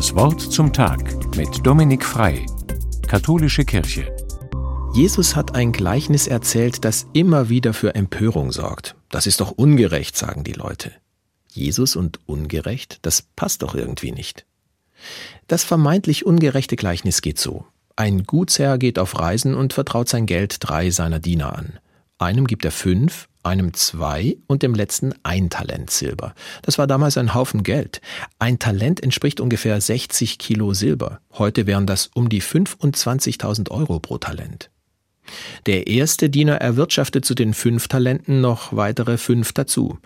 Das Wort zum Tag mit Dominik Frei, Katholische Kirche. Jesus hat ein Gleichnis erzählt, das immer wieder für Empörung sorgt. Das ist doch ungerecht, sagen die Leute. Jesus und ungerecht, das passt doch irgendwie nicht. Das vermeintlich ungerechte Gleichnis geht so. Ein Gutsherr geht auf Reisen und vertraut sein Geld drei seiner Diener an. Einem gibt er fünf, einem zwei und dem letzten ein Talent Silber. Das war damals ein Haufen Geld. Ein Talent entspricht ungefähr 60 Kilo Silber. Heute wären das um die 25.000 Euro pro Talent. Der erste Diener erwirtschaftet zu den fünf Talenten noch weitere fünf dazu.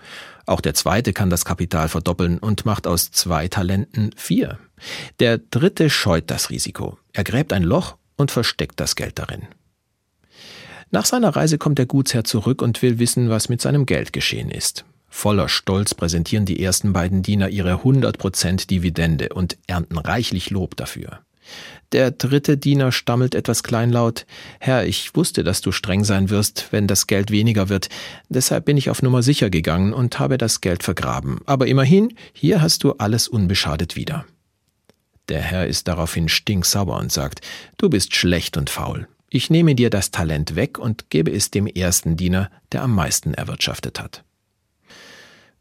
Auch der zweite kann das Kapital verdoppeln und macht aus zwei Talenten vier. Der dritte scheut das Risiko. Er gräbt ein Loch und versteckt das Geld darin. Nach seiner Reise kommt der Gutsherr zurück und will wissen, was mit seinem Geld geschehen ist. Voller Stolz präsentieren die ersten beiden Diener ihre 100% Dividende und ernten reichlich Lob dafür. Der dritte Diener stammelt etwas kleinlaut Herr, ich wusste, dass du streng sein wirst, wenn das Geld weniger wird, deshalb bin ich auf Nummer sicher gegangen und habe das Geld vergraben. Aber immerhin, hier hast du alles unbeschadet wieder. Der Herr ist daraufhin stinksauer und sagt Du bist schlecht und faul. Ich nehme dir das Talent weg und gebe es dem ersten Diener, der am meisten erwirtschaftet hat.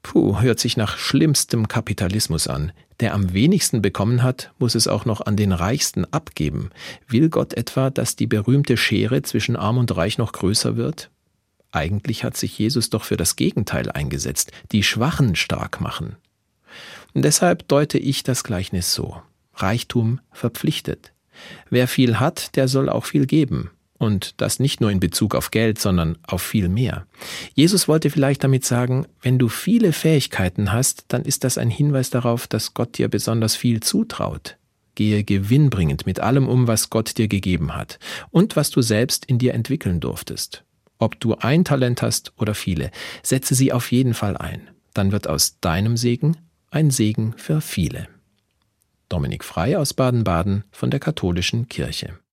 Puh, hört sich nach schlimmstem Kapitalismus an. Der am wenigsten bekommen hat, muss es auch noch an den Reichsten abgeben. Will Gott etwa, dass die berühmte Schere zwischen Arm und Reich noch größer wird? Eigentlich hat sich Jesus doch für das Gegenteil eingesetzt, die Schwachen stark machen. Und deshalb deute ich das Gleichnis so. Reichtum verpflichtet. Wer viel hat, der soll auch viel geben. Und das nicht nur in Bezug auf Geld, sondern auf viel mehr. Jesus wollte vielleicht damit sagen, wenn du viele Fähigkeiten hast, dann ist das ein Hinweis darauf, dass Gott dir besonders viel zutraut. Gehe gewinnbringend mit allem um, was Gott dir gegeben hat und was du selbst in dir entwickeln durftest. Ob du ein Talent hast oder viele, setze sie auf jeden Fall ein. Dann wird aus deinem Segen ein Segen für viele. Dominik Frei aus Baden-Baden von der Katholischen Kirche.